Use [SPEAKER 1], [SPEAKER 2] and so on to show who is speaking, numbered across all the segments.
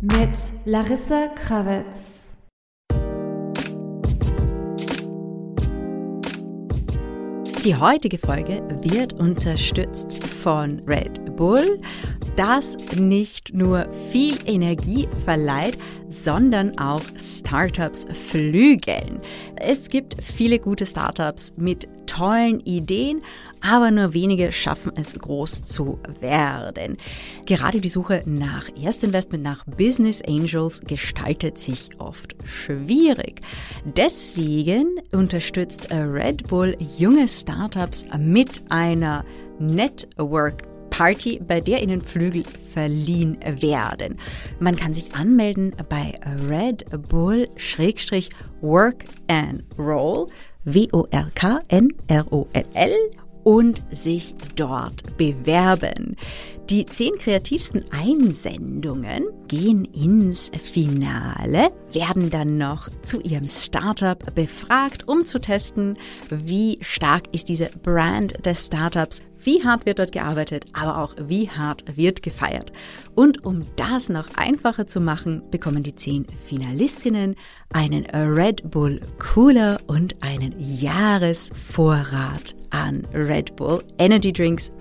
[SPEAKER 1] Mit Larissa Krawitz.
[SPEAKER 2] Die heutige Folge wird unterstützt von Red Bull, das nicht nur viel Energie verleiht, sondern auch Startups flügeln. Es gibt viele gute Startups mit tollen Ideen, aber nur wenige schaffen es groß zu werden. Gerade die Suche nach Erstinvestment, nach Business Angels gestaltet sich oft schwierig. Deswegen unterstützt Red Bull junge Startups mit einer Network Party, bei der Ihnen Flügel verliehen werden. Man kann sich anmelden bei Red Bull Work and Roll, W-O-R-K-N-R-O-L-L und sich dort bewerben. Die zehn kreativsten Einsendungen gehen ins Finale, werden dann noch zu ihrem Startup befragt, um zu testen, wie stark ist diese Brand des Startups, wie hart wird dort gearbeitet, aber auch wie hart wird gefeiert. Und um das noch einfacher zu machen, bekommen die zehn Finalistinnen einen Red Bull Cooler und einen Jahresvorrat an Red Bull Energy Drinks.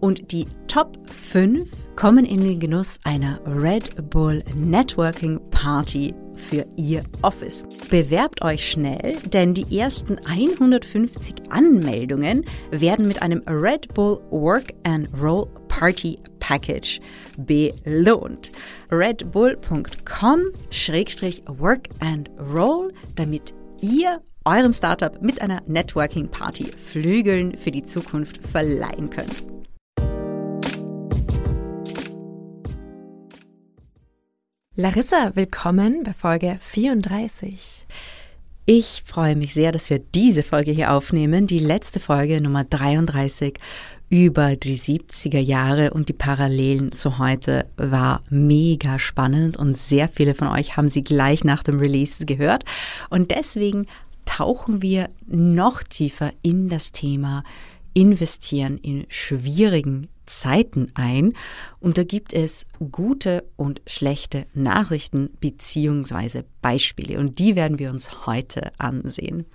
[SPEAKER 2] Und die Top 5 kommen in den Genuss einer Red Bull Networking Party für Ihr Office. Bewerbt euch schnell, denn die ersten 150 Anmeldungen werden mit einem Red Bull Work and Roll Party Package belohnt. redbull.com-work and roll, damit ihr eurem Startup mit einer Networking Party Flügeln für die Zukunft verleihen könnt.
[SPEAKER 1] Larissa, willkommen bei Folge 34.
[SPEAKER 2] Ich freue mich sehr, dass wir diese Folge hier aufnehmen, die letzte Folge Nummer 33 über die 70er Jahre und die Parallelen zu heute war mega spannend und sehr viele von euch haben sie gleich nach dem Release gehört und deswegen tauchen wir noch tiefer in das Thema investieren in schwierigen Zeiten ein und da gibt es gute und schlechte Nachrichten beziehungsweise Beispiele und die werden wir uns heute ansehen.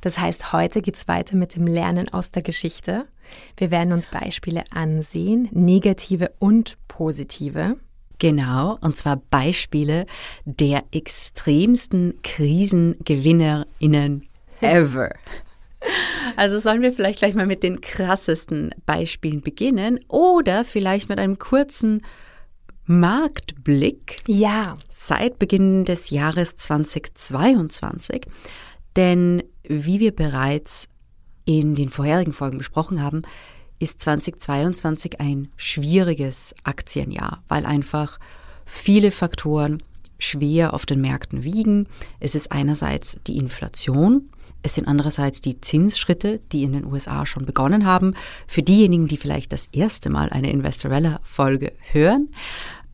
[SPEAKER 1] Das heißt, heute geht es weiter mit dem Lernen aus der Geschichte. Wir werden uns Beispiele ansehen, negative und positive.
[SPEAKER 2] Genau, und zwar Beispiele der extremsten Krisengewinnerinnen ever. Also sollen wir vielleicht gleich mal mit den krassesten Beispielen beginnen oder vielleicht mit einem kurzen Marktblick.
[SPEAKER 1] Ja.
[SPEAKER 2] Seit Beginn des Jahres 2022. Denn wie wir bereits in den vorherigen Folgen besprochen haben, ist 2022 ein schwieriges Aktienjahr, weil einfach viele Faktoren schwer auf den Märkten wiegen. Es ist einerseits die Inflation, es sind andererseits die Zinsschritte, die in den USA schon begonnen haben. Für diejenigen, die vielleicht das erste Mal eine Investorella-Folge hören,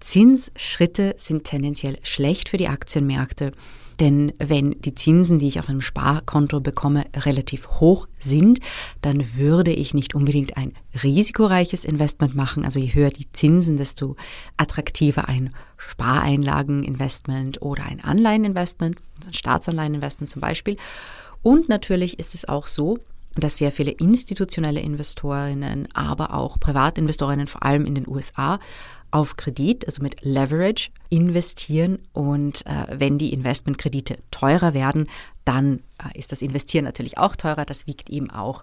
[SPEAKER 2] Zinsschritte sind tendenziell schlecht für die Aktienmärkte. Denn wenn die Zinsen, die ich auf einem Sparkonto bekomme, relativ hoch sind, dann würde ich nicht unbedingt ein risikoreiches Investment machen. Also je höher die Zinsen, desto attraktiver ein Spareinlageninvestment oder ein Anleiheninvestment, ein Staatsanleiheninvestment zum Beispiel. Und natürlich ist es auch so, dass sehr viele institutionelle Investorinnen, aber auch Privatinvestorinnen, vor allem in den USA, auf Kredit, also mit Leverage, investieren. Und äh, wenn die Investmentkredite teurer werden, dann äh, ist das Investieren natürlich auch teurer. Das wiegt eben auch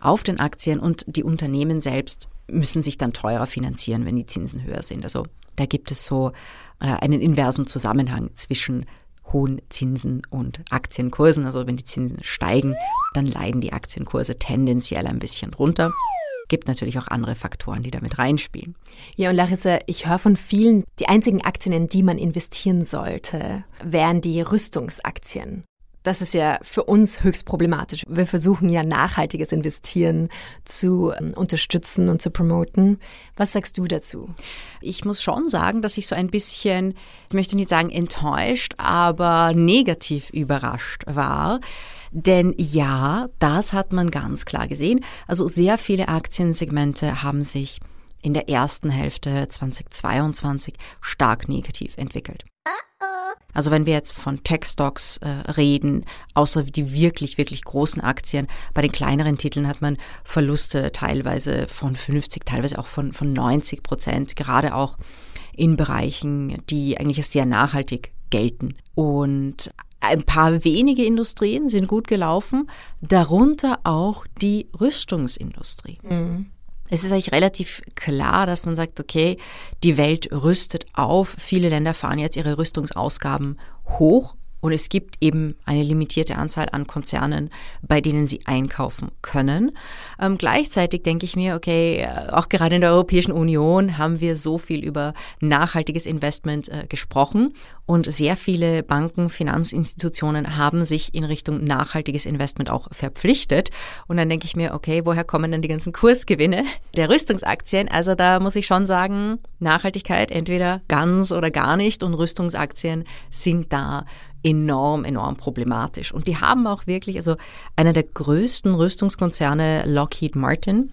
[SPEAKER 2] auf den Aktien und die Unternehmen selbst müssen sich dann teurer finanzieren, wenn die Zinsen höher sind. Also da gibt es so äh, einen inversen Zusammenhang zwischen hohen Zinsen und Aktienkursen. Also wenn die Zinsen steigen, dann leiden die Aktienkurse tendenziell ein bisschen drunter. Gibt natürlich auch andere Faktoren, die damit reinspielen.
[SPEAKER 1] Ja, und Larissa, ich höre von vielen, die einzigen Aktien, in die man investieren sollte, wären die Rüstungsaktien. Das ist ja für uns höchst problematisch. Wir versuchen ja nachhaltiges Investieren zu ähm, unterstützen und zu promoten. Was sagst du dazu?
[SPEAKER 2] Ich muss schon sagen, dass ich so ein bisschen, ich möchte nicht sagen enttäuscht, aber negativ überrascht war. Denn ja, das hat man ganz klar gesehen. Also sehr viele Aktiensegmente haben sich in der ersten Hälfte 2022 stark negativ entwickelt. Also wenn wir jetzt von Tech-Stocks äh, reden, außer die wirklich, wirklich großen Aktien, bei den kleineren Titeln hat man Verluste teilweise von 50, teilweise auch von, von 90 Prozent, gerade auch in Bereichen, die eigentlich sehr nachhaltig gelten. Und ein paar wenige Industrien sind gut gelaufen, darunter auch die Rüstungsindustrie. Mhm es ist eigentlich relativ klar, dass man sagt, okay, die Welt rüstet auf. Viele Länder fahren jetzt ihre Rüstungsausgaben hoch und es gibt eben eine limitierte Anzahl an Konzernen, bei denen sie einkaufen können. Ähm, gleichzeitig denke ich mir, okay, äh, auch gerade in der Europäischen Union haben wir so viel über nachhaltiges Investment äh, gesprochen. Und sehr viele Banken, Finanzinstitutionen haben sich in Richtung nachhaltiges Investment auch verpflichtet. Und dann denke ich mir, okay, woher kommen denn die ganzen Kursgewinne der Rüstungsaktien? Also da muss ich schon sagen, Nachhaltigkeit entweder ganz oder gar nicht und Rüstungsaktien sind da enorm, enorm problematisch. Und die haben auch wirklich, also einer der größten Rüstungskonzerne, Lockheed Martin,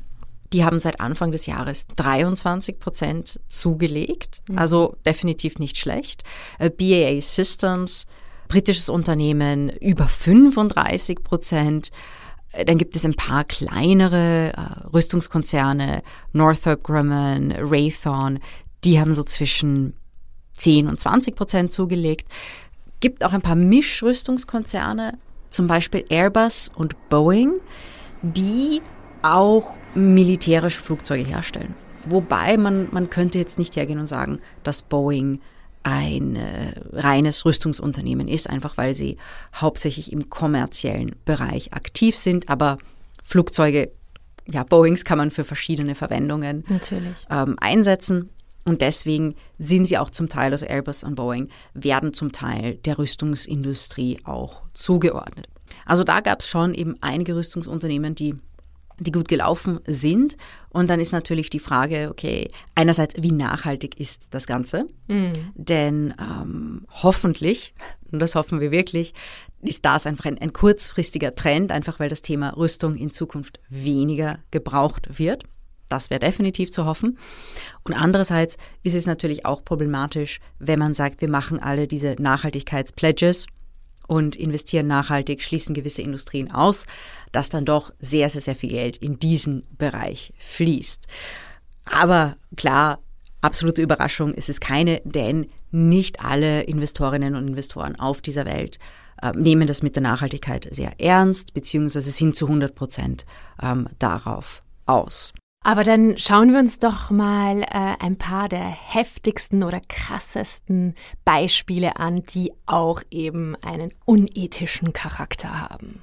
[SPEAKER 2] die haben seit Anfang des Jahres 23 Prozent zugelegt, mhm. also definitiv nicht schlecht. Äh, BAA Systems, britisches Unternehmen, über 35 Prozent. Äh, dann gibt es ein paar kleinere äh, Rüstungskonzerne, Northrop Grumman, Raytheon, die haben so zwischen 10 und 20 Prozent zugelegt gibt auch ein paar Mischrüstungskonzerne, zum Beispiel Airbus und Boeing, die auch militärisch Flugzeuge herstellen. Wobei man, man könnte jetzt nicht hergehen und sagen, dass Boeing ein äh, reines Rüstungsunternehmen ist, einfach weil sie hauptsächlich im kommerziellen Bereich aktiv sind. Aber Flugzeuge, ja, Boeings kann man für verschiedene Verwendungen. Ähm, einsetzen. Und deswegen sind sie auch zum Teil, also Airbus und Boeing, werden zum Teil der Rüstungsindustrie auch zugeordnet. Also da gab es schon eben einige Rüstungsunternehmen, die die gut gelaufen sind. Und dann ist natürlich die Frage, okay, einerseits, wie nachhaltig ist das Ganze? Mhm. Denn ähm, hoffentlich, und das hoffen wir wirklich, ist das einfach ein, ein kurzfristiger Trend, einfach weil das Thema Rüstung in Zukunft weniger gebraucht wird. Das wäre definitiv zu hoffen. Und andererseits ist es natürlich auch problematisch, wenn man sagt, wir machen alle diese Nachhaltigkeitspledges und investieren nachhaltig, schließen gewisse Industrien aus, dass dann doch sehr, sehr, sehr viel Geld in diesen Bereich fließt. Aber klar, absolute Überraschung ist es keine, denn nicht alle Investorinnen und Investoren auf dieser Welt äh, nehmen das mit der Nachhaltigkeit sehr ernst, beziehungsweise sind zu 100 Prozent ähm, darauf aus.
[SPEAKER 1] Aber dann schauen wir uns doch mal äh, ein paar der heftigsten oder krassesten Beispiele an, die auch eben einen unethischen Charakter haben.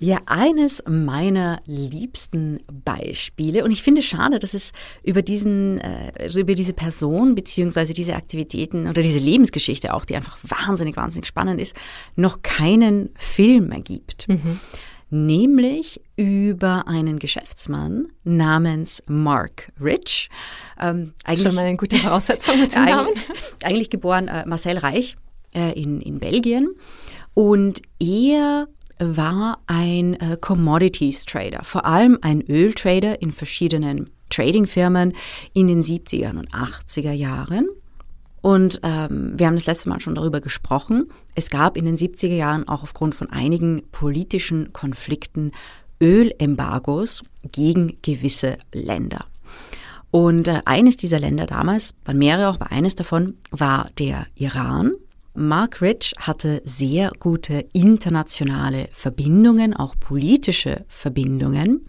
[SPEAKER 2] Ja, eines meiner liebsten Beispiele und ich finde es schade, dass es über diesen, äh, also über diese Person beziehungsweise diese Aktivitäten oder diese Lebensgeschichte auch, die einfach wahnsinnig, wahnsinnig spannend ist, noch keinen Film gibt. Mhm nämlich über einen Geschäftsmann namens Mark Rich.
[SPEAKER 1] Ähm, eigentlich, Schon mal eine gute Voraussetzung mit dem Namen.
[SPEAKER 2] Eigentlich geboren äh, Marcel Reich äh, in, in Belgien. Und er war ein äh, Commodities Trader, vor allem ein Öltrader in verschiedenen Tradingfirmen in den 70er und 80er Jahren. Und ähm, wir haben das letzte Mal schon darüber gesprochen. Es gab in den 70er Jahren auch aufgrund von einigen politischen Konflikten Ölembargos gegen gewisse Länder. Und äh, eines dieser Länder damals, waren mehrere auch, aber eines davon war der Iran. Mark Rich hatte sehr gute internationale Verbindungen, auch politische Verbindungen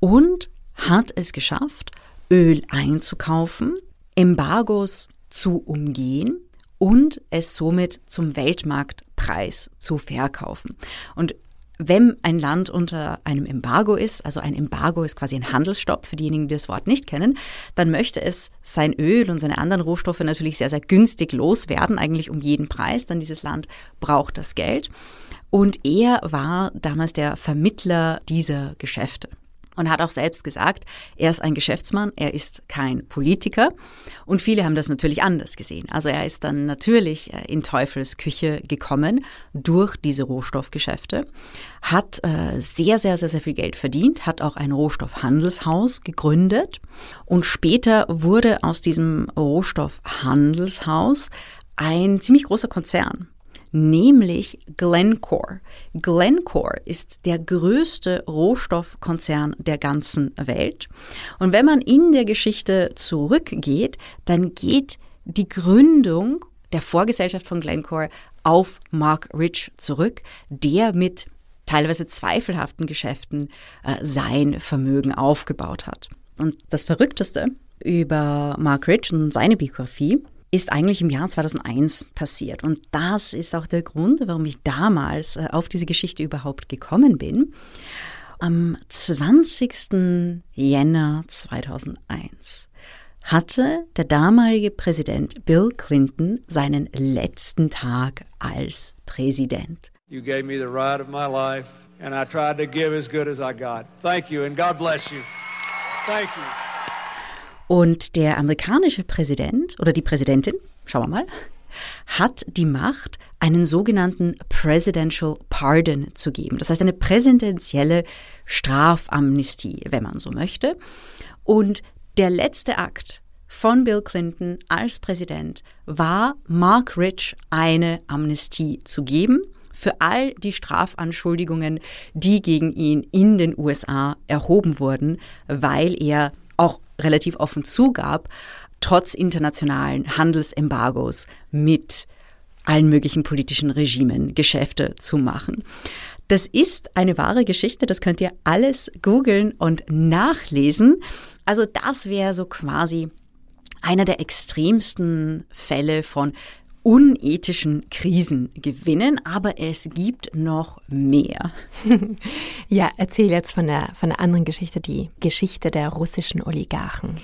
[SPEAKER 2] und hat es geschafft, Öl einzukaufen, Embargos zu umgehen und es somit zum Weltmarktpreis zu verkaufen. Und wenn ein Land unter einem Embargo ist, also ein Embargo ist quasi ein Handelsstopp für diejenigen, die das Wort nicht kennen, dann möchte es sein Öl und seine anderen Rohstoffe natürlich sehr, sehr günstig loswerden, eigentlich um jeden Preis, denn dieses Land braucht das Geld. Und er war damals der Vermittler dieser Geschäfte und hat auch selbst gesagt, er ist ein Geschäftsmann, er ist kein Politiker. Und viele haben das natürlich anders gesehen. Also er ist dann natürlich äh, in Teufels Küche gekommen durch diese Rohstoffgeschäfte, hat äh, sehr, sehr, sehr, sehr viel Geld verdient, hat auch ein Rohstoffhandelshaus gegründet und später wurde aus diesem Rohstoffhandelshaus ein ziemlich großer Konzern nämlich Glencore. Glencore ist der größte Rohstoffkonzern der ganzen Welt. Und wenn man in der Geschichte zurückgeht, dann geht die Gründung der Vorgesellschaft von Glencore auf Mark Rich zurück, der mit teilweise zweifelhaften Geschäften äh, sein Vermögen aufgebaut hat. Und das Verrückteste über Mark Rich und seine Biografie ist eigentlich im Jahr 2001 passiert. Und das ist auch der Grund, warum ich damals äh, auf diese Geschichte überhaupt gekommen bin. Am 20. Jänner 2001 hatte der damalige Präsident Bill Clinton seinen letzten Tag als Präsident. You gave me the ride of my life and I tried to give as good as I got. Thank you and God bless you. Thank you. Und der amerikanische Präsident oder die Präsidentin, schauen wir mal, hat die Macht, einen sogenannten Presidential Pardon zu geben. Das heißt eine präsidentielle Strafamnestie, wenn man so möchte. Und der letzte Akt von Bill Clinton als Präsident war, Mark Rich eine Amnestie zu geben für all die Strafanschuldigungen, die gegen ihn in den USA erhoben wurden, weil er relativ offen zugab, trotz internationalen Handelsembargos mit allen möglichen politischen Regimen Geschäfte zu machen. Das ist eine wahre Geschichte, das könnt ihr alles googeln und nachlesen. Also das wäre so quasi einer der extremsten Fälle von unethischen Krisen gewinnen, aber es gibt noch mehr.
[SPEAKER 1] ja, erzähl jetzt von der, von der anderen Geschichte, die Geschichte der russischen Oligarchen.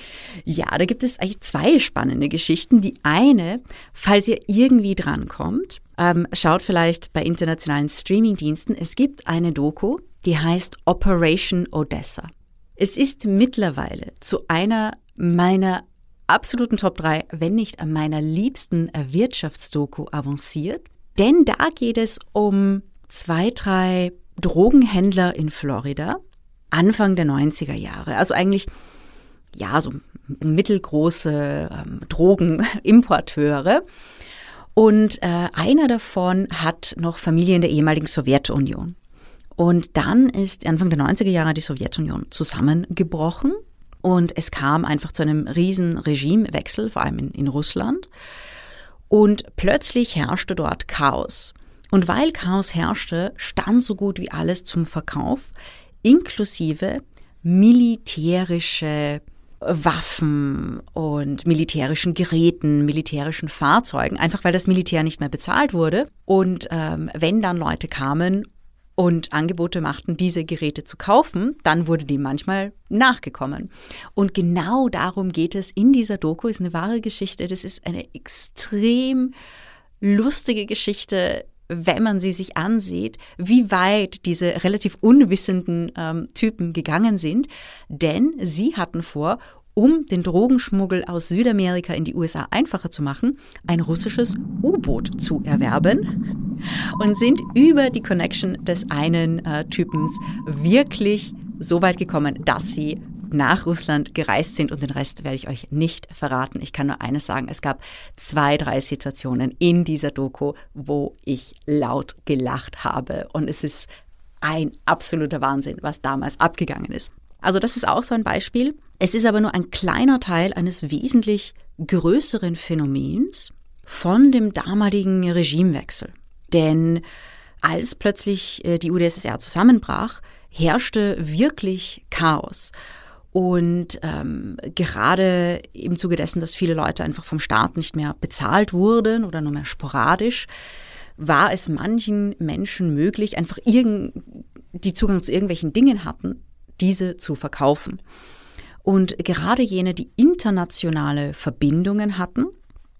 [SPEAKER 2] Ja, da gibt es eigentlich zwei spannende Geschichten. Die eine, falls ihr irgendwie drankommt, ähm, schaut vielleicht bei internationalen Streamingdiensten. Es gibt eine Doku, die heißt Operation Odessa. Es ist mittlerweile zu einer meiner absoluten Top 3, wenn nicht an meiner liebsten Wirtschaftsdoku avanciert. Denn da geht es um zwei, drei Drogenhändler in Florida, Anfang der 90er Jahre. Also eigentlich, ja, so mittelgroße ähm, Drogenimporteure. Und äh, einer davon hat noch Familie in der ehemaligen Sowjetunion. Und dann ist Anfang der 90er Jahre die Sowjetunion zusammengebrochen und es kam einfach zu einem riesen Regimewechsel, vor allem in, in Russland. Und plötzlich herrschte dort Chaos. Und weil Chaos herrschte, stand so gut wie alles zum Verkauf, inklusive militärische Waffen und militärischen Geräten, militärischen Fahrzeugen, einfach weil das Militär nicht mehr bezahlt wurde. Und ähm, wenn dann Leute kamen und Angebote machten, diese Geräte zu kaufen, dann wurde dem manchmal nachgekommen. Und genau darum geht es in dieser Doku, ist eine wahre Geschichte. Das ist eine extrem lustige Geschichte, wenn man sie sich ansieht, wie weit diese relativ unwissenden ähm, Typen gegangen sind. Denn sie hatten vor, um den Drogenschmuggel aus Südamerika in die USA einfacher zu machen, ein russisches U-Boot zu erwerben und sind über die Connection des einen äh, Typens wirklich so weit gekommen, dass sie nach Russland gereist sind und den Rest werde ich euch nicht verraten. Ich kann nur eines sagen, es gab zwei, drei Situationen in dieser Doku, wo ich laut gelacht habe und es ist ein absoluter Wahnsinn, was damals abgegangen ist. Also das ist auch so ein Beispiel. Es ist aber nur ein kleiner Teil eines wesentlich größeren Phänomens von dem damaligen Regimewechsel. Denn als plötzlich äh, die UdSSR zusammenbrach, herrschte wirklich Chaos. Und ähm, gerade im Zuge dessen, dass viele Leute einfach vom Staat nicht mehr bezahlt wurden oder nur mehr sporadisch, war es manchen Menschen möglich, einfach irgend, die Zugang zu irgendwelchen Dingen hatten, diese zu verkaufen. Und gerade jene, die internationale Verbindungen hatten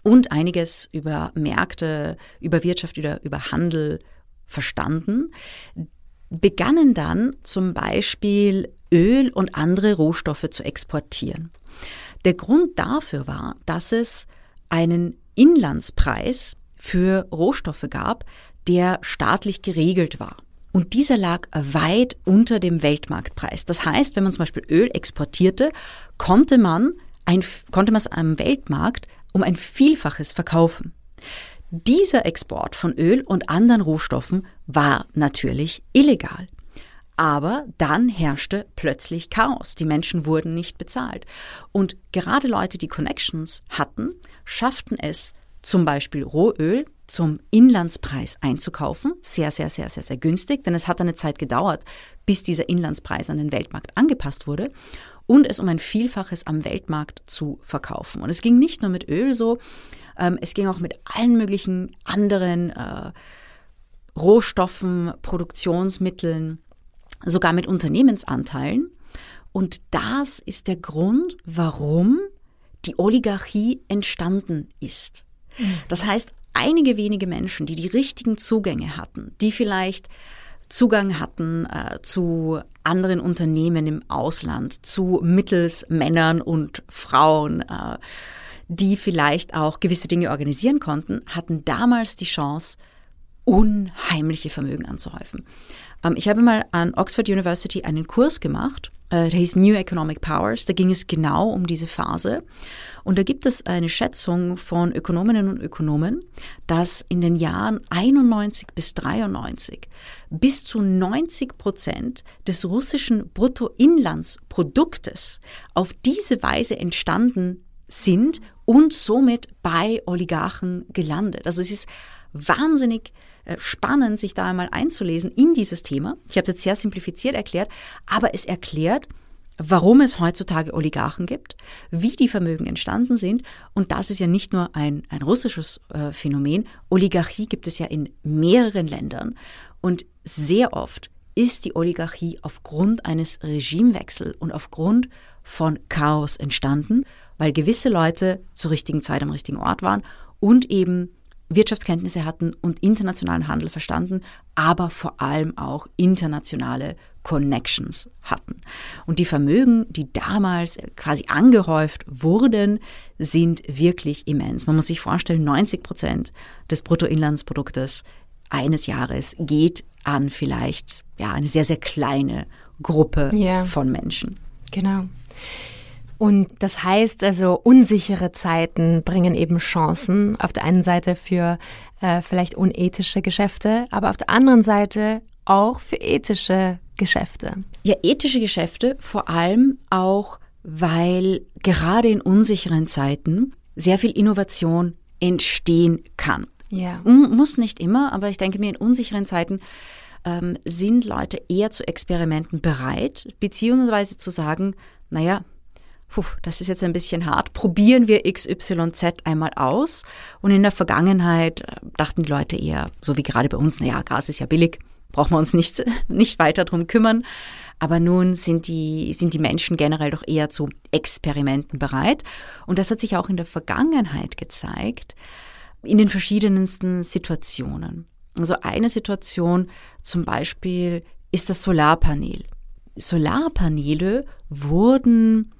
[SPEAKER 2] und einiges über Märkte, über Wirtschaft, über, über Handel verstanden, begannen dann zum Beispiel Öl und andere Rohstoffe zu exportieren. Der Grund dafür war, dass es einen Inlandspreis für Rohstoffe gab, der staatlich geregelt war. Und dieser lag weit unter dem Weltmarktpreis. Das heißt, wenn man zum Beispiel Öl exportierte, konnte man, ein, konnte man es am Weltmarkt um ein Vielfaches verkaufen. Dieser Export von Öl und anderen Rohstoffen war natürlich illegal. Aber dann herrschte plötzlich Chaos. Die Menschen wurden nicht bezahlt. Und gerade Leute, die Connections hatten, schafften es, zum Beispiel Rohöl zum Inlandspreis einzukaufen. Sehr, sehr, sehr, sehr, sehr günstig, denn es hat eine Zeit gedauert, bis dieser Inlandspreis an den Weltmarkt angepasst wurde und es um ein Vielfaches am Weltmarkt zu verkaufen. Und es ging nicht nur mit Öl so, ähm, es ging auch mit allen möglichen anderen äh, Rohstoffen, Produktionsmitteln, sogar mit Unternehmensanteilen. Und das ist der Grund, warum die Oligarchie entstanden ist. Mhm. Das heißt, einige wenige Menschen, die die richtigen Zugänge hatten, die vielleicht Zugang hatten äh, zu anderen Unternehmen im Ausland, zu Mittelsmännern und Frauen, äh, die vielleicht auch gewisse Dinge organisieren konnten, hatten damals die Chance, unheimliche Vermögen anzuhäufen. Ähm, ich habe mal an Oxford University einen Kurs gemacht, äh, der hieß New Economic Powers. Da ging es genau um diese Phase. Und da gibt es eine Schätzung von Ökonominnen und Ökonomen, dass in den Jahren 91 bis 93 bis zu 90 Prozent des russischen Bruttoinlandsproduktes auf diese Weise entstanden sind und somit bei Oligarchen gelandet. Also es ist wahnsinnig spannend, sich da einmal einzulesen in dieses Thema. Ich habe es jetzt sehr simplifiziert erklärt, aber es erklärt, warum es heutzutage Oligarchen gibt, wie die Vermögen entstanden sind. Und das ist ja nicht nur ein, ein russisches äh, Phänomen. Oligarchie gibt es ja in mehreren Ländern. Und sehr oft ist die Oligarchie aufgrund eines Regimewechsels und aufgrund von Chaos entstanden, weil gewisse Leute zur richtigen Zeit am richtigen Ort waren und eben Wirtschaftskenntnisse hatten und internationalen Handel verstanden, aber vor allem auch internationale Connections hatten. Und die Vermögen, die damals quasi angehäuft wurden, sind wirklich immens. Man muss sich vorstellen, 90 Prozent des Bruttoinlandsproduktes eines Jahres geht an vielleicht ja eine sehr sehr kleine Gruppe yeah. von Menschen.
[SPEAKER 1] Genau. Und das heißt also, unsichere Zeiten bringen eben Chancen. Auf der einen Seite für äh, vielleicht unethische Geschäfte, aber auf der anderen Seite auch für ethische Geschäfte.
[SPEAKER 2] Ja, ethische Geschäfte vor allem auch, weil gerade in unsicheren Zeiten sehr viel Innovation entstehen kann. Ja. Muss nicht immer, aber ich denke mir, in unsicheren Zeiten ähm, sind Leute eher zu Experimenten bereit, beziehungsweise zu sagen, naja, puh, das ist jetzt ein bisschen hart, probieren wir XYZ einmal aus. Und in der Vergangenheit äh, dachten die Leute eher, so wie gerade bei uns, naja, Gas ist ja billig, brauchen wir uns nicht, nicht weiter drum kümmern. Aber nun sind die, sind die Menschen generell doch eher zu Experimenten bereit. Und das hat sich auch in der Vergangenheit gezeigt, in den verschiedensten Situationen. Also eine Situation zum Beispiel ist das Solarpanel. Solarpaneele wurden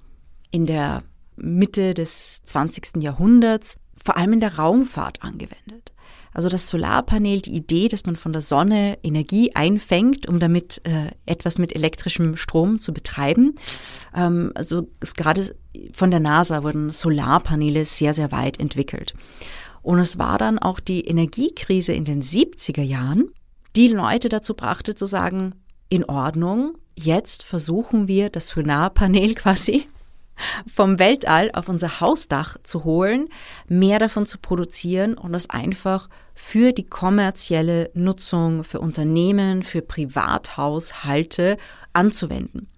[SPEAKER 2] in der Mitte des 20. Jahrhunderts vor allem in der Raumfahrt angewendet. Also das Solarpanel, die Idee, dass man von der Sonne Energie einfängt, um damit äh, etwas mit elektrischem Strom zu betreiben. Ähm, also gerade von der NASA wurden Solarpaneele sehr, sehr weit entwickelt. Und es war dann auch die Energiekrise in den 70er Jahren, die Leute dazu brachte zu sagen, in Ordnung, jetzt versuchen wir das Solarpanel quasi vom Weltall auf unser Hausdach zu holen, mehr davon zu produzieren und das einfach für die kommerzielle Nutzung, für Unternehmen, für Privathaushalte anzuwenden.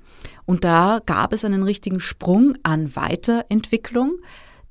[SPEAKER 2] Und da gab es einen richtigen Sprung an Weiterentwicklung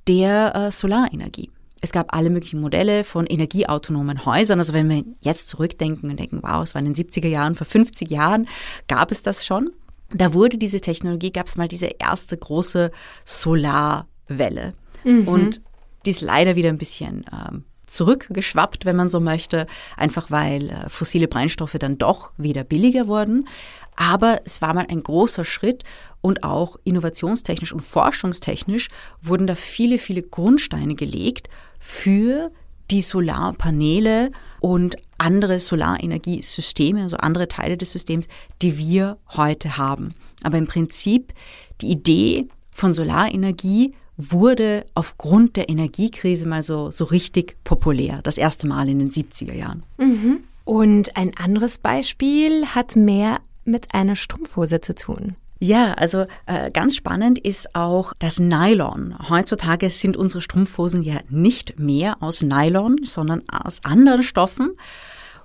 [SPEAKER 2] der äh, Solarenergie. Es gab alle möglichen Modelle von energieautonomen Häusern. Also wenn wir jetzt zurückdenken und denken, wow, es war in den 70er Jahren, vor 50 Jahren gab es das schon da wurde diese Technologie, gab es mal diese erste große Solarwelle. Mhm. Und die ist leider wieder ein bisschen ähm, zurückgeschwappt, wenn man so möchte, einfach weil äh, fossile Brennstoffe dann doch wieder billiger wurden. Aber es war mal ein großer Schritt und auch innovationstechnisch und forschungstechnisch wurden da viele, viele Grundsteine gelegt für die Solarpaneele und andere Solarenergiesysteme, also andere Teile des Systems, die wir heute haben. Aber im Prinzip die Idee von Solarenergie wurde aufgrund der Energiekrise mal so, so richtig populär. Das erste Mal in den 70er Jahren.
[SPEAKER 1] Mhm. Und ein anderes Beispiel hat mehr mit einer Strumpfhose zu tun.
[SPEAKER 2] Ja, also äh, ganz spannend ist auch das Nylon. Heutzutage sind unsere Strumpfhosen ja nicht mehr aus Nylon, sondern aus anderen Stoffen.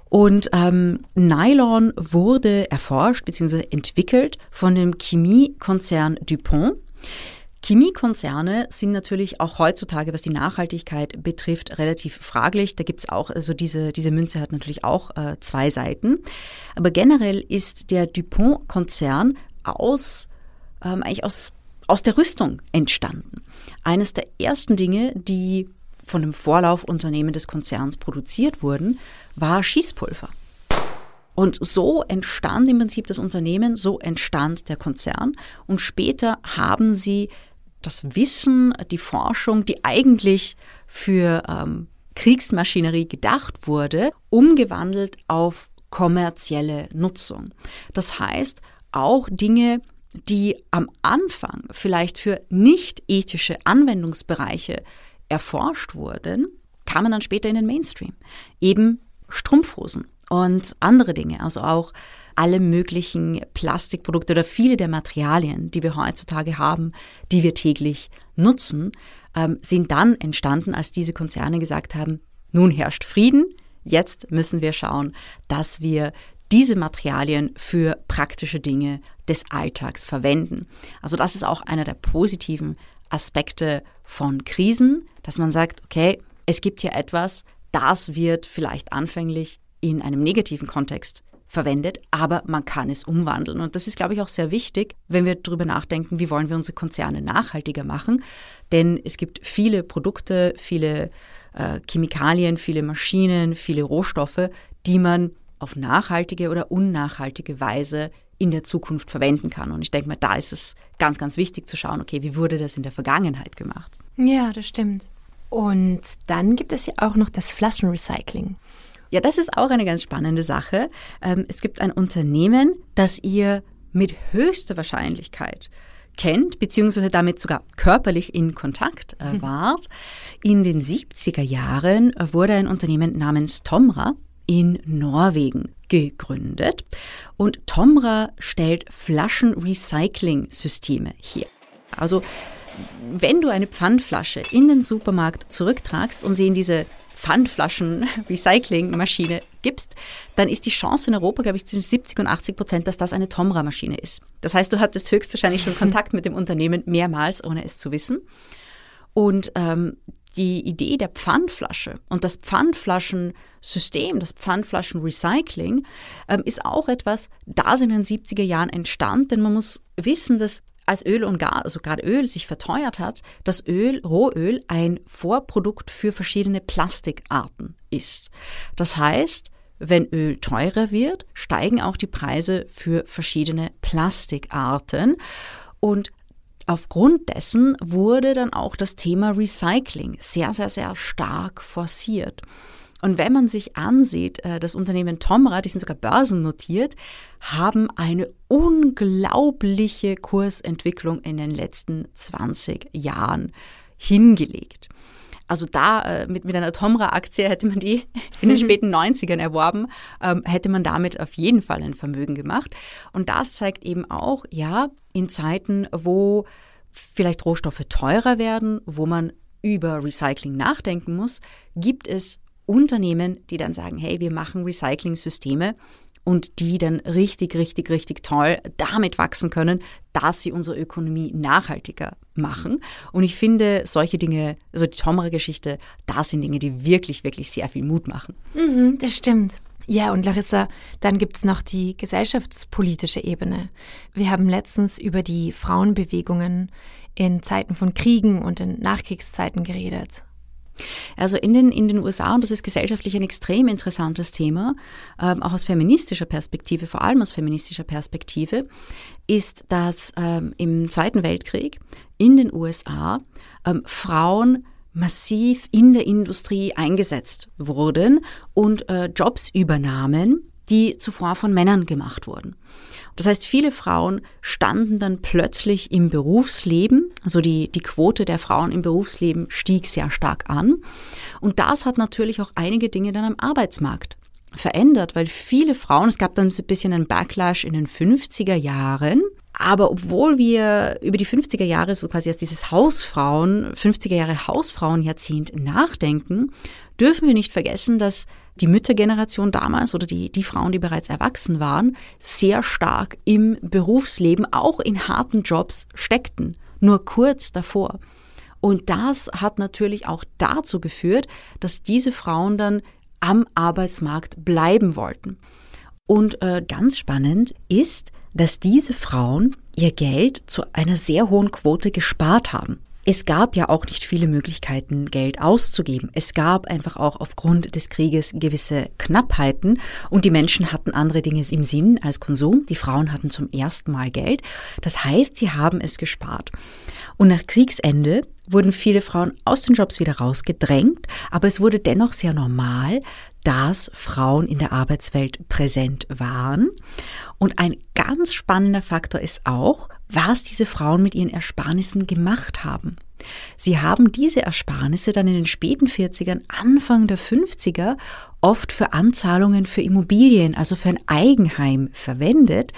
[SPEAKER 2] Und ähm, Nylon wurde erforscht bzw. entwickelt von dem Chemiekonzern DuPont. Chemiekonzerne sind natürlich auch heutzutage, was die Nachhaltigkeit betrifft, relativ fraglich. Da gibt's auch, also diese, diese Münze hat natürlich auch äh, zwei Seiten. Aber generell ist der DuPont-Konzern aus, ähm, eigentlich aus, aus der Rüstung entstanden. Eines der ersten Dinge, die von dem Vorlaufunternehmen des Konzerns produziert wurden, war Schießpulver. Und so entstand im Prinzip das Unternehmen, so entstand der Konzern. Und später haben sie das Wissen, die Forschung, die eigentlich für ähm, Kriegsmaschinerie gedacht wurde, umgewandelt auf kommerzielle Nutzung. Das heißt, auch Dinge, die am Anfang vielleicht für nicht ethische Anwendungsbereiche erforscht wurden, kamen dann später in den Mainstream. Eben Strumpfhosen und andere Dinge, also auch alle möglichen Plastikprodukte oder viele der Materialien, die wir heutzutage haben, die wir täglich nutzen, ähm, sind dann entstanden, als diese Konzerne gesagt haben, nun herrscht Frieden, jetzt müssen wir schauen, dass wir diese Materialien für praktische Dinge des Alltags verwenden. Also das ist auch einer der positiven Aspekte von Krisen, dass man sagt, okay, es gibt hier etwas, das wird vielleicht anfänglich in einem negativen Kontext verwendet, aber man kann es umwandeln. Und das ist, glaube ich, auch sehr wichtig, wenn wir darüber nachdenken, wie wollen wir unsere Konzerne nachhaltiger machen. Denn es gibt viele Produkte, viele äh, Chemikalien, viele Maschinen, viele Rohstoffe, die man auf nachhaltige oder unnachhaltige Weise in der Zukunft verwenden kann. Und ich denke mal, da ist es ganz, ganz wichtig zu schauen, okay, wie wurde das in der Vergangenheit gemacht?
[SPEAKER 1] Ja, das stimmt. Und dann gibt es ja auch noch das Flaschenrecycling.
[SPEAKER 2] Ja, das ist auch eine ganz spannende Sache. Ähm, es gibt ein Unternehmen, das ihr mit höchster Wahrscheinlichkeit kennt, beziehungsweise damit sogar körperlich in Kontakt äh, hm. wart. In den 70er Jahren wurde ein Unternehmen namens Tomra in Norwegen gegründet und Tomra stellt Flaschenrecycling-Systeme her. Also wenn du eine Pfandflasche in den Supermarkt zurücktragst und sie in diese Pfandflaschen-Recycling-Maschine gibst, dann ist die Chance in Europa, glaube ich, zwischen 70 und 80 Prozent, dass das eine Tomra-Maschine ist. Das heißt, du hattest höchstwahrscheinlich schon Kontakt mit dem Unternehmen mehrmals, ohne es zu wissen. Und ähm, die Idee der Pfandflasche und das Pfandflaschensystem, das Pfandflaschenrecycling, ähm, ist auch etwas, das in den 70er Jahren entstand, denn man muss wissen, dass als Öl und Gas, also gerade Öl sich verteuert hat, das Öl, Rohöl, ein Vorprodukt für verschiedene Plastikarten ist. Das heißt, wenn Öl teurer wird, steigen auch die Preise für verschiedene Plastikarten. Und aufgrund dessen wurde dann auch das Thema Recycling sehr, sehr, sehr stark forciert. Und wenn man sich ansieht, äh, das Unternehmen Tomra, die sind sogar börsennotiert, haben eine unglaubliche Kursentwicklung in den letzten 20 Jahren hingelegt. Also da äh, mit, mit einer Tomra-Aktie hätte man die in den späten 90ern erworben, ähm, hätte man damit auf jeden Fall ein Vermögen gemacht. Und das zeigt eben auch, ja, in Zeiten, wo vielleicht Rohstoffe teurer werden, wo man über Recycling nachdenken muss, gibt es Unternehmen, die dann sagen, hey, wir machen Recycling-Systeme und die dann richtig, richtig, richtig toll damit wachsen können, dass sie unsere Ökonomie nachhaltiger machen. Und ich finde, solche Dinge, also die Tomra-Geschichte, das sind Dinge, die wirklich, wirklich sehr viel Mut machen.
[SPEAKER 1] Mhm, das stimmt. Ja, und Larissa, dann gibt es noch die gesellschaftspolitische Ebene. Wir haben letztens über die Frauenbewegungen in Zeiten von Kriegen und in Nachkriegszeiten geredet.
[SPEAKER 2] Also in den, in den USA, und das ist gesellschaftlich ein extrem interessantes Thema, ähm, auch aus feministischer Perspektive, vor allem aus feministischer Perspektive, ist, dass ähm, im Zweiten Weltkrieg in den USA ähm, Frauen massiv in der Industrie eingesetzt wurden und äh, Jobs übernahmen, die zuvor von Männern gemacht wurden. Das heißt, viele Frauen standen dann plötzlich im Berufsleben, also die, die Quote der Frauen im Berufsleben stieg sehr stark an. Und das hat natürlich auch einige Dinge dann am Arbeitsmarkt verändert, weil viele Frauen, es gab dann ein bisschen einen Backlash in den 50er Jahren, aber obwohl wir über die 50er Jahre so quasi als dieses Hausfrauen, 50er Jahre Hausfrauenjahrzehnt nachdenken, dürfen wir nicht vergessen, dass die Müttergeneration damals oder die, die Frauen, die bereits erwachsen waren, sehr stark im Berufsleben, auch in harten Jobs steckten. Nur kurz davor. Und das hat natürlich auch dazu geführt, dass diese Frauen dann am Arbeitsmarkt bleiben wollten. Und äh, ganz spannend ist, dass diese Frauen ihr Geld zu einer sehr hohen Quote gespart haben. Es gab ja auch nicht viele Möglichkeiten, Geld auszugeben. Es gab einfach auch aufgrund des Krieges gewisse Knappheiten und die Menschen hatten andere Dinge im Sinn als Konsum. Die Frauen hatten zum ersten Mal Geld. Das heißt, sie haben es gespart. Und nach Kriegsende wurden viele Frauen aus den Jobs wieder rausgedrängt, aber es wurde dennoch sehr normal, dass Frauen in der Arbeitswelt präsent waren. Und ein ganz spannender Faktor ist auch, was diese Frauen mit ihren Ersparnissen gemacht haben. Sie haben diese Ersparnisse dann in den späten 40ern, Anfang der 50er oft für Anzahlungen für Immobilien, also für ein Eigenheim verwendet.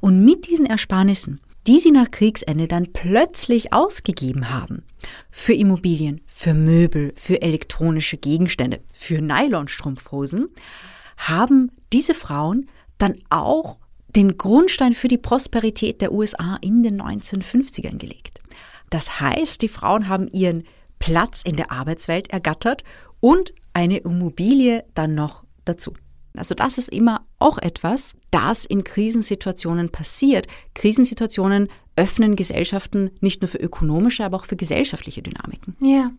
[SPEAKER 2] Und mit diesen Ersparnissen die sie nach Kriegsende dann plötzlich ausgegeben haben. Für Immobilien, für Möbel, für elektronische Gegenstände, für Nylonstrumpfhosen, haben diese Frauen dann auch den Grundstein für die Prosperität der USA in den 1950ern gelegt. Das heißt, die Frauen haben ihren Platz in der Arbeitswelt ergattert und eine Immobilie dann noch dazu. Also das ist immer auch etwas, das in Krisensituationen passiert. Krisensituationen öffnen Gesellschaften nicht nur für ökonomische, aber auch für gesellschaftliche Dynamiken.
[SPEAKER 1] Ja,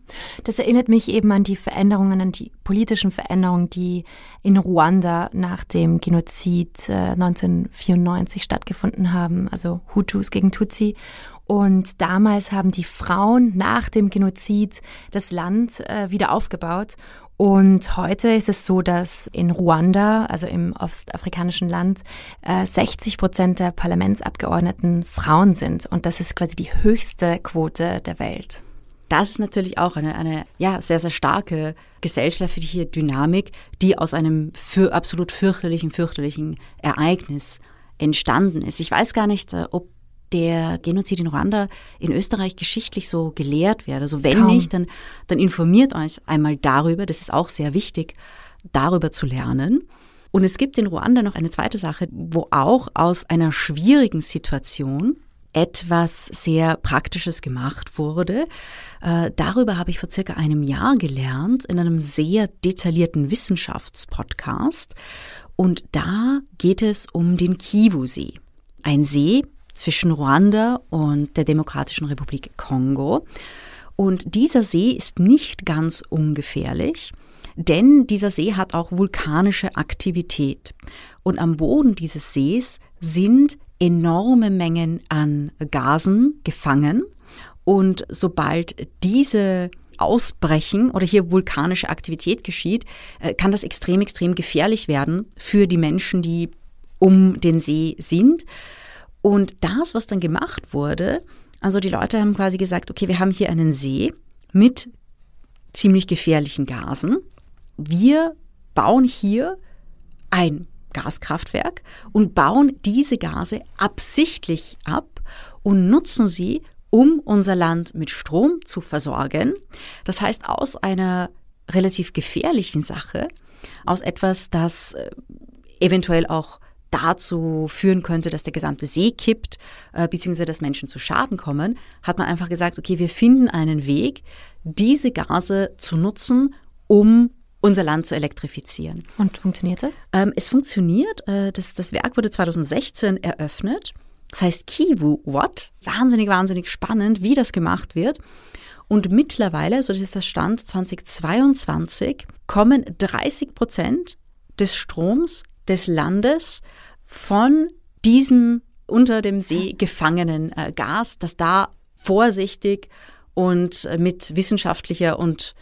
[SPEAKER 1] das erinnert mich eben an die Veränderungen, an die politischen Veränderungen, die in Ruanda nach dem Genozid äh, 1994 stattgefunden haben, also Hutus gegen Tutsi. Und damals haben die Frauen nach dem Genozid das Land äh, wieder aufgebaut und heute ist es so, dass in Ruanda, also im ostafrikanischen Land, 60 äh, Prozent der Parlamentsabgeordneten Frauen sind. Und das ist quasi die höchste Quote der Welt.
[SPEAKER 2] Das ist natürlich auch eine, eine ja, sehr, sehr starke gesellschaftliche Dynamik, die aus einem für absolut fürchterlichen, fürchterlichen Ereignis entstanden ist. Ich weiß gar nicht, äh, ob der Genozid in Ruanda in Österreich geschichtlich so gelehrt wird. Also wenn Kaum. nicht, dann, dann informiert euch einmal darüber, das ist auch sehr wichtig, darüber zu lernen. Und es gibt in Ruanda noch eine zweite Sache, wo auch aus einer schwierigen Situation etwas sehr Praktisches gemacht wurde. Äh, darüber habe ich vor circa einem Jahr gelernt in einem sehr detaillierten Wissenschaftspodcast. Und da geht es um den Kivu-See. Ein See, zwischen Ruanda und der Demokratischen Republik Kongo. Und dieser See ist nicht ganz ungefährlich, denn dieser See hat auch vulkanische Aktivität. Und am Boden dieses Sees sind enorme Mengen an Gasen gefangen. Und sobald diese ausbrechen oder hier vulkanische Aktivität geschieht, äh, kann das extrem, extrem gefährlich werden für die Menschen, die um den See sind. Und das, was dann gemacht wurde, also die Leute haben quasi gesagt, okay, wir haben hier einen See mit ziemlich gefährlichen Gasen. Wir bauen hier ein Gaskraftwerk und bauen diese Gase absichtlich ab und nutzen sie, um unser Land mit Strom zu versorgen. Das heißt, aus einer relativ gefährlichen Sache, aus etwas, das äh, eventuell auch dazu führen könnte, dass der gesamte See kippt, äh, beziehungsweise dass Menschen zu Schaden kommen, hat man einfach gesagt, okay, wir finden einen Weg, diese Gase zu nutzen, um unser Land zu elektrifizieren.
[SPEAKER 1] Und funktioniert das?
[SPEAKER 2] Ähm, es funktioniert. Äh, das, das Werk wurde 2016 eröffnet. Das heißt Kivu Watt. Wahnsinnig, wahnsinnig spannend, wie das gemacht wird. Und mittlerweile, so das ist der Stand 2022, kommen 30 Prozent des Stroms des Landes von diesem unter dem See gefangenen äh, Gas, das da vorsichtig und äh, mit wissenschaftlicher und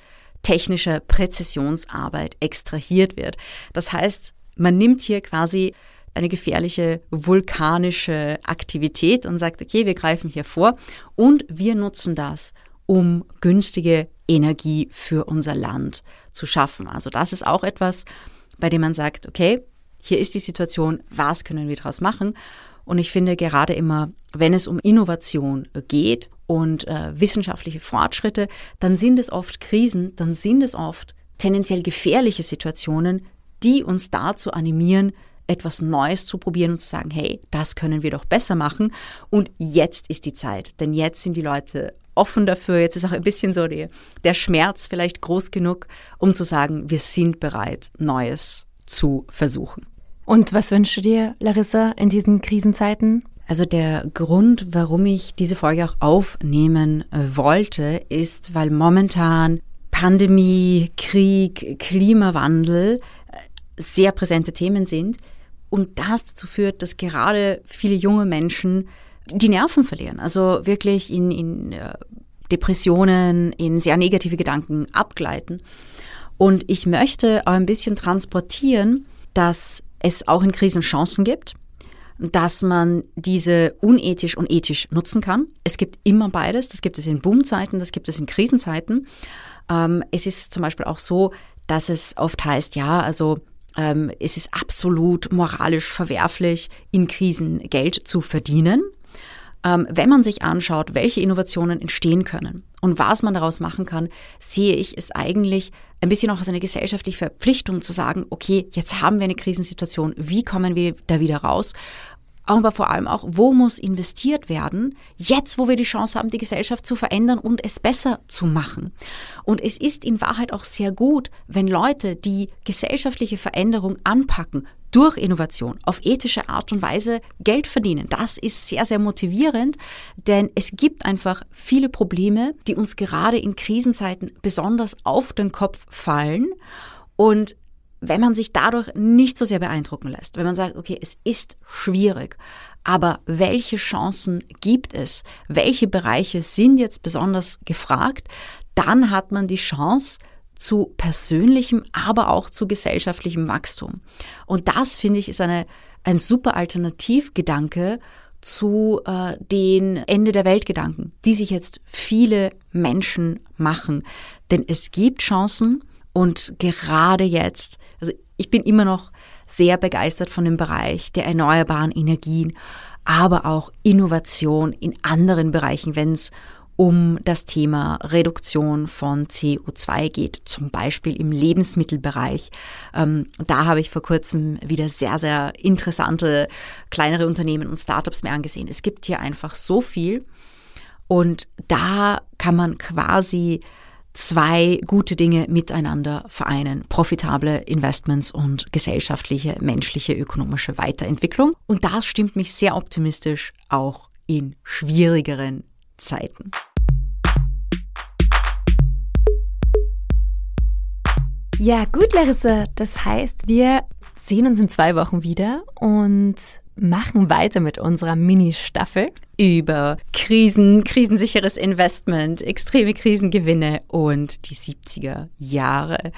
[SPEAKER 2] technischer Präzisionsarbeit extrahiert wird. Das heißt, man nimmt hier quasi eine gefährliche vulkanische Aktivität und sagt, okay, wir greifen hier vor und wir nutzen das, um günstige Energie für unser Land zu schaffen. Also das ist auch etwas, bei dem man sagt, okay, hier ist die Situation, was können wir daraus machen? Und ich finde gerade immer, wenn es um Innovation geht und äh, wissenschaftliche Fortschritte, dann sind es oft Krisen, dann sind es oft tendenziell gefährliche Situationen, die uns dazu animieren, etwas Neues zu probieren und zu sagen, hey, das können wir doch besser machen. Und jetzt ist die Zeit, denn jetzt sind die Leute offen dafür. Jetzt ist auch ein bisschen so die, der Schmerz vielleicht groß genug, um zu sagen, wir sind bereit, Neues zu versuchen.
[SPEAKER 1] Und was wünschst du dir, Larissa, in diesen Krisenzeiten?
[SPEAKER 2] Also der Grund, warum ich diese Folge auch aufnehmen äh, wollte, ist, weil momentan Pandemie, Krieg, Klimawandel äh, sehr präsente Themen sind und das dazu führt, dass gerade viele junge Menschen die Nerven verlieren, also wirklich in, in äh, Depressionen, in sehr negative Gedanken abgleiten. Und ich möchte auch ein bisschen transportieren, dass es auch in Krisen Chancen gibt, dass man diese unethisch und ethisch nutzen kann. Es gibt immer beides. Das gibt es in Boomzeiten, das gibt es in Krisenzeiten. Ähm, es ist zum Beispiel auch so, dass es oft heißt, ja, also ähm, es ist absolut moralisch verwerflich, in Krisen Geld zu verdienen. Ähm, wenn man sich anschaut, welche Innovationen entstehen können und was man daraus machen kann, sehe ich es eigentlich ein bisschen auch als eine gesellschaftliche Verpflichtung zu sagen, okay, jetzt haben wir eine Krisensituation, wie kommen wir da wieder raus? Aber vor allem auch, wo muss investiert werden, jetzt wo wir die Chance haben, die Gesellschaft zu verändern und es besser zu machen. Und es ist in Wahrheit auch sehr gut, wenn Leute die gesellschaftliche Veränderung anpacken, durch Innovation auf ethische Art und Weise Geld verdienen. Das ist sehr, sehr motivierend, denn es gibt einfach viele Probleme, die uns gerade in Krisenzeiten besonders auf den Kopf fallen. Und wenn man sich dadurch nicht so sehr beeindrucken lässt, wenn man sagt, okay, es ist schwierig, aber welche Chancen gibt es? Welche Bereiche sind jetzt besonders gefragt? Dann hat man die Chance, zu persönlichem, aber auch zu gesellschaftlichem Wachstum. Und das, finde ich, ist eine, ein super Alternativgedanke zu äh, den Ende der Weltgedanken, die sich jetzt viele Menschen machen. Denn es gibt Chancen und gerade jetzt, ich bin immer noch sehr begeistert von dem Bereich der erneuerbaren Energien, aber auch Innovation in anderen Bereichen, wenn es um das Thema Reduktion von CO2 geht, zum Beispiel im Lebensmittelbereich. Ähm, da habe ich vor kurzem wieder sehr, sehr interessante kleinere Unternehmen und Startups mir angesehen. Es gibt hier einfach so viel und da kann man quasi zwei gute Dinge miteinander vereinen. Profitable Investments und gesellschaftliche, menschliche, ökonomische Weiterentwicklung. Und das stimmt mich sehr optimistisch auch in schwierigeren Zeiten.
[SPEAKER 1] Ja, gut, Larissa. Das heißt, wir sehen uns in zwei Wochen wieder und machen weiter mit unserer Mini-Staffel
[SPEAKER 2] über Krisen, krisensicheres Investment, extreme Krisengewinne und die 70er Jahre.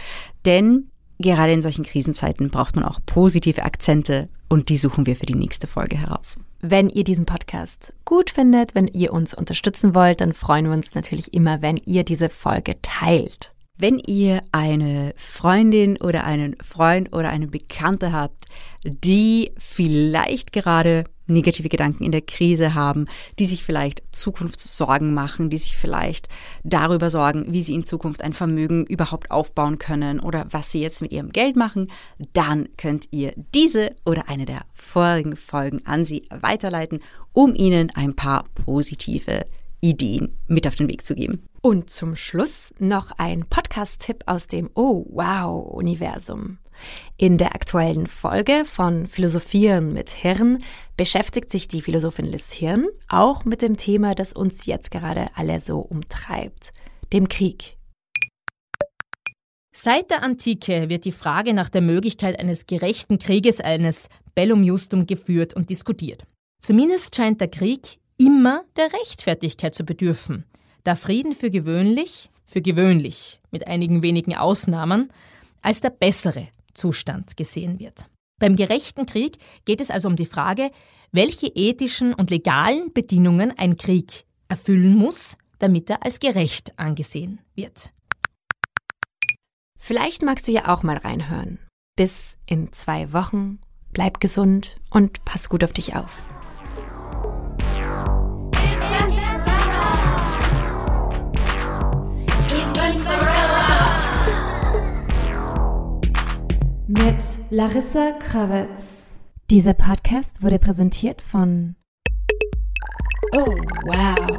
[SPEAKER 2] Denn gerade in solchen Krisenzeiten braucht man auch positive Akzente und die suchen wir für die nächste Folge heraus.
[SPEAKER 1] Wenn ihr diesen Podcast gut findet, wenn ihr uns unterstützen wollt, dann freuen wir uns natürlich immer, wenn ihr diese Folge teilt.
[SPEAKER 2] Wenn ihr eine Freundin oder einen Freund oder eine Bekannte habt, die vielleicht gerade negative Gedanken in der Krise haben, die sich vielleicht Zukunftssorgen machen, die sich vielleicht darüber sorgen, wie sie in Zukunft ein Vermögen überhaupt aufbauen können oder was sie jetzt mit ihrem Geld machen, dann könnt ihr diese oder eine der vorigen Folgen an sie weiterleiten, um ihnen ein paar positive Ideen mit auf den Weg zu geben.
[SPEAKER 1] Und zum Schluss noch ein Podcast-Tipp aus dem Oh Wow Universum. In der aktuellen Folge von Philosophieren mit Hirn beschäftigt sich die Philosophin Liz Hirn auch mit dem Thema, das uns jetzt gerade alle so umtreibt. dem Krieg.
[SPEAKER 3] Seit der Antike wird die Frage nach der Möglichkeit eines gerechten Krieges, eines Bellum Justum, geführt und diskutiert. Zumindest scheint der Krieg immer der Rechtfertigkeit zu bedürfen, da Frieden für gewöhnlich, für gewöhnlich, mit einigen wenigen Ausnahmen, als der bessere Zustand gesehen wird. Beim gerechten Krieg geht es also um die Frage, welche ethischen und legalen Bedingungen ein Krieg erfüllen muss, damit er als gerecht angesehen wird.
[SPEAKER 1] Vielleicht magst du ja auch mal reinhören. Bis in zwei Wochen. Bleib gesund und pass gut auf dich auf. Mit Larissa Krawitz. Dieser Podcast wurde präsentiert von Oh, wow.